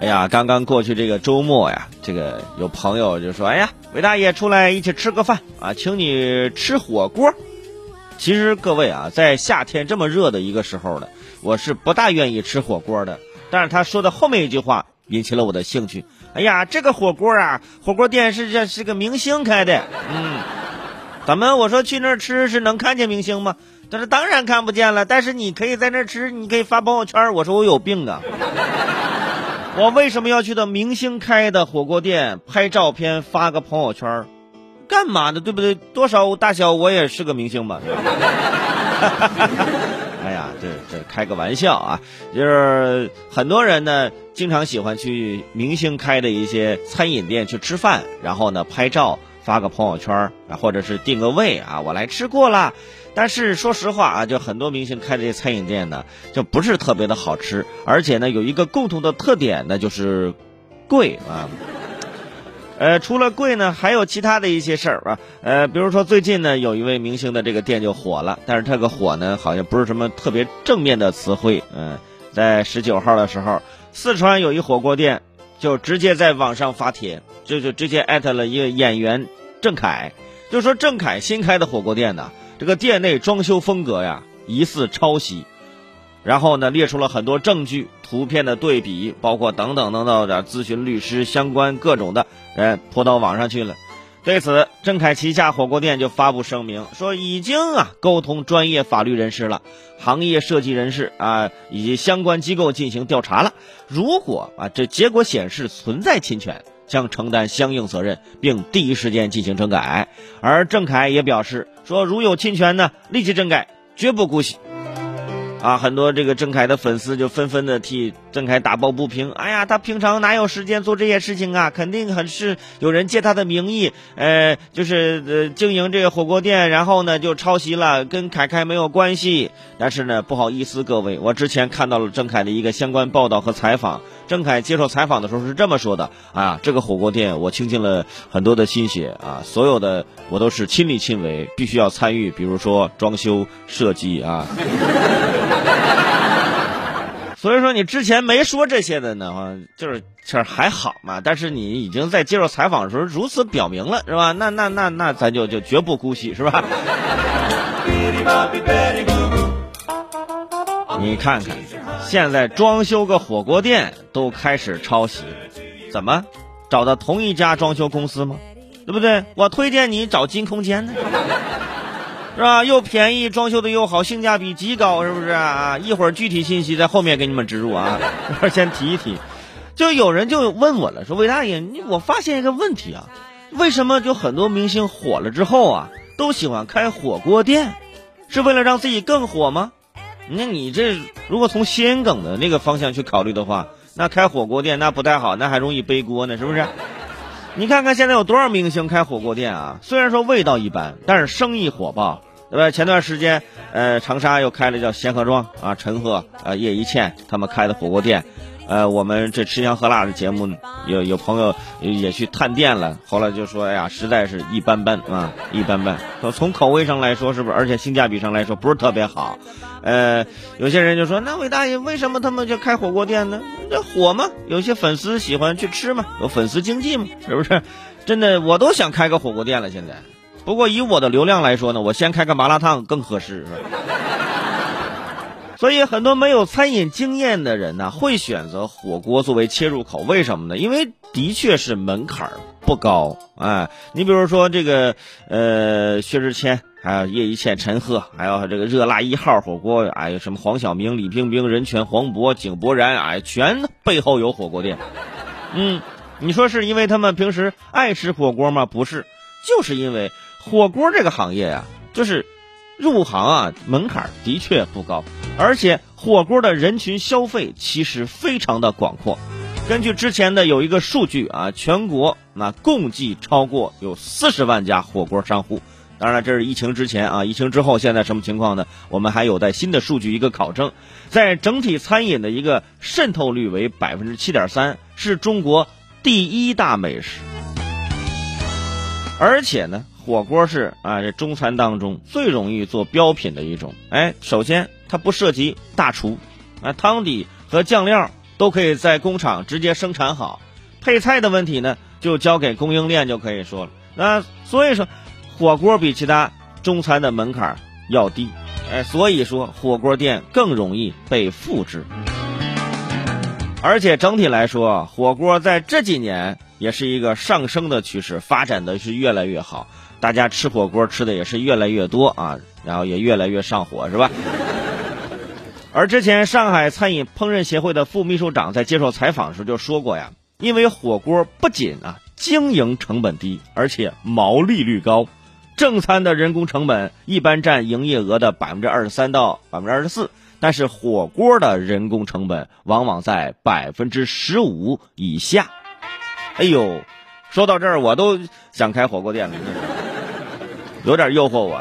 哎呀，刚刚过去这个周末呀，这个有朋友就说：“哎呀，韦大爷出来一起吃个饭啊，请你吃火锅。”其实各位啊，在夏天这么热的一个时候呢，我是不大愿意吃火锅的。但是他说的后面一句话引起了我的兴趣。哎呀，这个火锅啊，火锅店是这是个明星开的，嗯，咱们我说去那儿吃是能看见明星吗？他说当然看不见了，但是你可以在那儿吃，你可以发朋友圈。我说我有病啊，我为什么要去到明星开的火锅店拍照片发个朋友圈？干嘛呢？对不对？多少大小我也是个明星吧。哎呀，这这开个玩笑啊，就是很多人呢经常喜欢去明星开的一些餐饮店去吃饭，然后呢拍照发个朋友圈啊，或者是定个位啊，我来吃过了。但是说实话啊，就很多明星开的这餐饮店呢，就不是特别的好吃，而且呢有一个共同的特点呢，就是贵啊。呃，除了贵呢，还有其他的一些事儿啊。呃，比如说最近呢，有一位明星的这个店就火了，但是这个火呢，好像不是什么特别正面的词汇。嗯，在十九号的时候，四川有一火锅店就直接在网上发帖，就就直接艾特了一个演员郑恺，就说郑恺新开的火锅店呢，这个店内装修风格呀疑似抄袭。然后呢，列出了很多证据、图片的对比，包括等等等等的，咨询律师相关各种的，呃，泼到网上去了。对此，郑恺旗下火锅店就发布声明说，已经啊沟通专业法律人士了，行业设计人士啊以及相关机构进行调查了。如果啊这结果显示存在侵权，将承担相应责任，并第一时间进行整改。而郑恺也表示说，如有侵权呢，立即整改，绝不姑息。啊，很多这个郑恺的粉丝就纷纷的替郑恺打抱不平。哎呀，他平常哪有时间做这些事情啊？肯定很是有人借他的名义，呃，就是呃经营这个火锅店，然后呢就抄袭了，跟凯凯没有关系。但是呢，不好意思各位，我之前看到了郑恺的一个相关报道和采访。郑恺接受采访的时候是这么说的：啊，这个火锅店我倾尽了很多的心血啊，所有的我都是亲力亲为，必须要参与，比如说装修设计啊。所以说你之前没说这些的呢，就是这还好嘛。但是你已经在接受采访的时候如此表明了，是吧？那那那那咱就就绝不姑息，是吧？你看看，现在装修个火锅店都开始抄袭，怎么找到同一家装修公司吗？对不对？我推荐你找金空间呢。是吧？又便宜，装修的又好，性价比极高，是不是啊？一会儿具体信息在后面给你们植入啊，一会先提一提。就有人就问我了，说魏大爷，你我发现一个问题啊，为什么就很多明星火了之后啊，都喜欢开火锅店，是为了让自己更火吗？那你这如果从心梗的那个方向去考虑的话，那开火锅店那不太好，那还容易背锅呢，是不是？你看看现在有多少明星开火锅店啊？虽然说味道一般，但是生意火爆。对吧？前段时间，呃，长沙又开了叫仙鹤庄啊，陈赫啊，叶一茜他们开的火锅店，呃，我们这吃香喝辣的节目有有朋友也去探店了，后来就说，哎呀，实在是一般般啊，一般般。从从口味上来说，是不是？而且性价比上来说，不是特别好。呃，有些人就说，那伟大爷为什么他们就开火锅店呢？这火嘛，有些粉丝喜欢去吃嘛，有粉丝经济嘛，是不是？真的，我都想开个火锅店了，现在。不过以我的流量来说呢，我先开个麻辣烫更合适。所以很多没有餐饮经验的人呢，会选择火锅作为切入口。为什么呢？因为的确是门槛不高。哎，你比如说这个呃薛之谦，还有叶一茜、陈赫，还有这个热辣一号火锅，哎有什么黄晓明、李冰冰、任泉、黄渤、井柏然，哎，全背后有火锅店。嗯，你说是因为他们平时爱吃火锅吗？不是，就是因为。火锅这个行业呀，就是入行啊门槛的确不高，而且火锅的人群消费其实非常的广阔。根据之前的有一个数据啊，全国那共计超过有四十万家火锅商户。当然了，这是疫情之前啊，疫情之后现在什么情况呢？我们还有待新的数据一个考证。在整体餐饮的一个渗透率为百分之七点三，是中国第一大美食，而且呢。火锅是啊，这中餐当中最容易做标品的一种。哎，首先它不涉及大厨，啊，汤底和酱料都可以在工厂直接生产好，配菜的问题呢，就交给供应链就可以说了。那所以说，火锅比其他中餐的门槛要低，哎，所以说火锅店更容易被复制。而且整体来说，火锅在这几年也是一个上升的趋势，发展的是越来越好，大家吃火锅吃的也是越来越多啊，然后也越来越上火，是吧？而之前上海餐饮烹饪协会的副秘书长在接受采访时就说过呀，因为火锅不仅啊经营成本低，而且毛利率高，正餐的人工成本一般占营业额的百分之二十三到百分之二十四。但是火锅的人工成本往往在百分之十五以下。哎呦，说到这儿我都想开火锅店了，有点诱惑我。